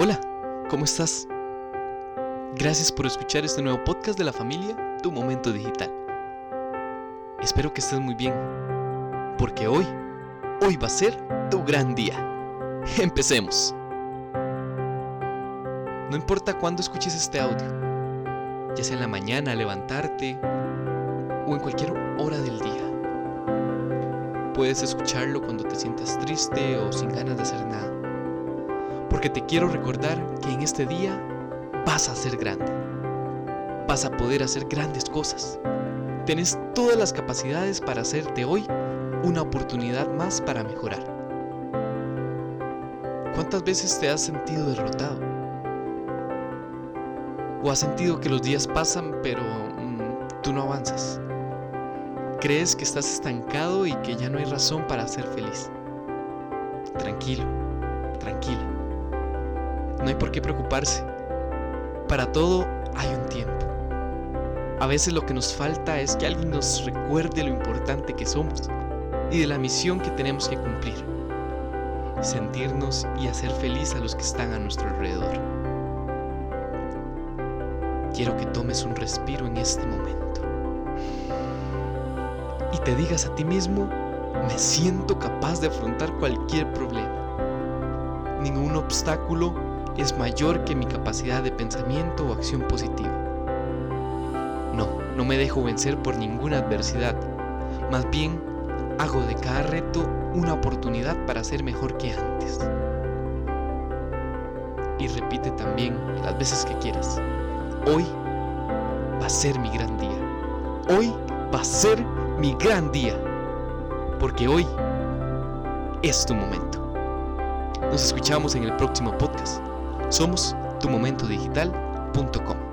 Hola, ¿cómo estás? Gracias por escuchar este nuevo podcast de la familia Tu Momento Digital. Espero que estés muy bien, porque hoy, hoy va a ser tu gran día. Empecemos. No importa cuándo escuches este audio, ya sea en la mañana, levantarte o en cualquier hora del día. Puedes escucharlo cuando te sientas triste o sin ganas de hacer nada porque te quiero recordar que en este día vas a ser grande. Vas a poder hacer grandes cosas. Tienes todas las capacidades para hacerte hoy una oportunidad más para mejorar. ¿Cuántas veces te has sentido derrotado? ¿O has sentido que los días pasan pero mm, tú no avanzas? ¿Crees que estás estancado y que ya no hay razón para ser feliz? Tranquilo, tranquila no hay por qué preocuparse. Para todo hay un tiempo. A veces lo que nos falta es que alguien nos recuerde lo importante que somos y de la misión que tenemos que cumplir. Sentirnos y hacer feliz a los que están a nuestro alrededor. Quiero que tomes un respiro en este momento y te digas a ti mismo, me siento capaz de afrontar cualquier problema. Ningún obstáculo es mayor que mi capacidad de pensamiento o acción positiva. No, no me dejo vencer por ninguna adversidad. Más bien, hago de cada reto una oportunidad para ser mejor que antes. Y repite también las veces que quieras. Hoy va a ser mi gran día. Hoy va a ser mi gran día. Porque hoy es tu momento. Nos escuchamos en el próximo podcast. Somos tumomentodigital.com.